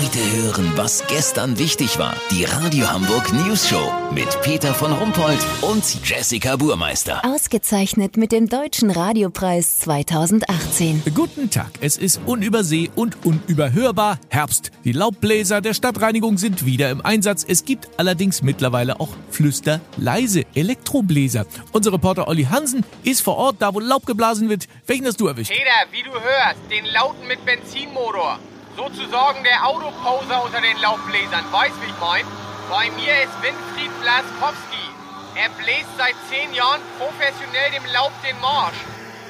Heute hören, was gestern wichtig war. Die Radio Hamburg News Show mit Peter von Rumpold und Jessica Burmeister. Ausgezeichnet mit dem Deutschen Radiopreis 2018. Guten Tag, es ist unüberseh und unüberhörbar Herbst. Die Laubbläser der Stadtreinigung sind wieder im Einsatz. Es gibt allerdings mittlerweile auch flüsterleise Elektrobläser. Unser Reporter Olli Hansen ist vor Ort, da wo Laub geblasen wird. Welchen hast du erwischt? Peter, wie du hörst, den lauten mit Benzinmotor. Sozusagen der Autoposer unter den Laubbläsern. Weißt wie ich mein? Bei mir ist Winfried Blaskowski. Er bläst seit zehn Jahren professionell dem Laub den Marsch.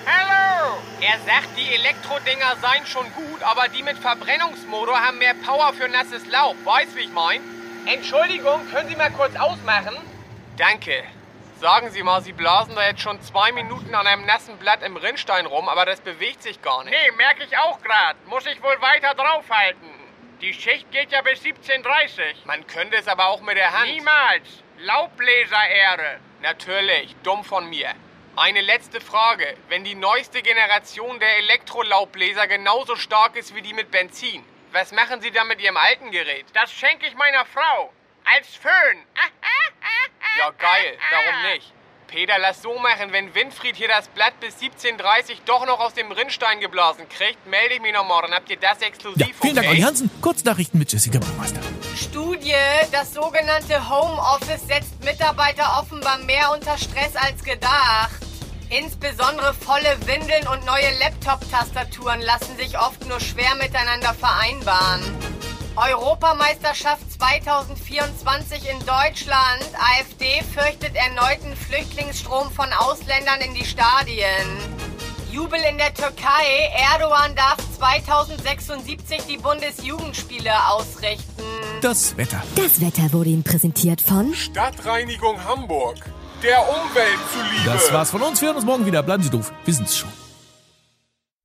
Hallo! Er sagt, die Elektrodinger seien schon gut, aber die mit Verbrennungsmotor haben mehr Power für nasses Laub. Weißt wie ich mein? Entschuldigung, können Sie mal kurz ausmachen? Danke. Sagen Sie mal, Sie blasen da jetzt schon zwei Minuten an einem nassen Blatt im Rinnstein rum, aber das bewegt sich gar nicht. Nee, merke ich auch grad. Muss ich wohl weiter draufhalten. Die Schicht geht ja bis 17.30 Man könnte es aber auch mit der Hand. Niemals. Laubbläser-Ehre. Natürlich, dumm von mir. Eine letzte Frage. Wenn die neueste Generation der Elektrolaubbläser genauso stark ist wie die mit Benzin, was machen Sie dann mit Ihrem alten Gerät? Das schenke ich meiner Frau. Als Föhn. Ja, geil. Warum nicht? Peter, lass so machen, wenn Winfried hier das Blatt bis 17.30 doch noch aus dem Rinnstein geblasen kriegt, melde ich mich noch morgen. Habt ihr das exklusiv? Ja, vielen Dank, Olli Hansen. Kurznachrichten mit Jessica Burmeister. Studie, das sogenannte Homeoffice setzt Mitarbeiter offenbar mehr unter Stress als gedacht. Insbesondere volle Windeln und neue Laptop-Tastaturen lassen sich oft nur schwer miteinander vereinbaren. Europameisterschaft 2024 in Deutschland. AfD fürchtet erneuten Flüchtlingsstrom von Ausländern in die Stadien. Jubel in der Türkei. Erdogan darf 2076 die Bundesjugendspiele ausrichten. Das Wetter. Das Wetter wurde Ihnen präsentiert von Stadtreinigung Hamburg. Der Umwelt zuliebe. Das war's von uns. Wir hören uns morgen wieder. Bleiben Sie doof. Wir sind's schon.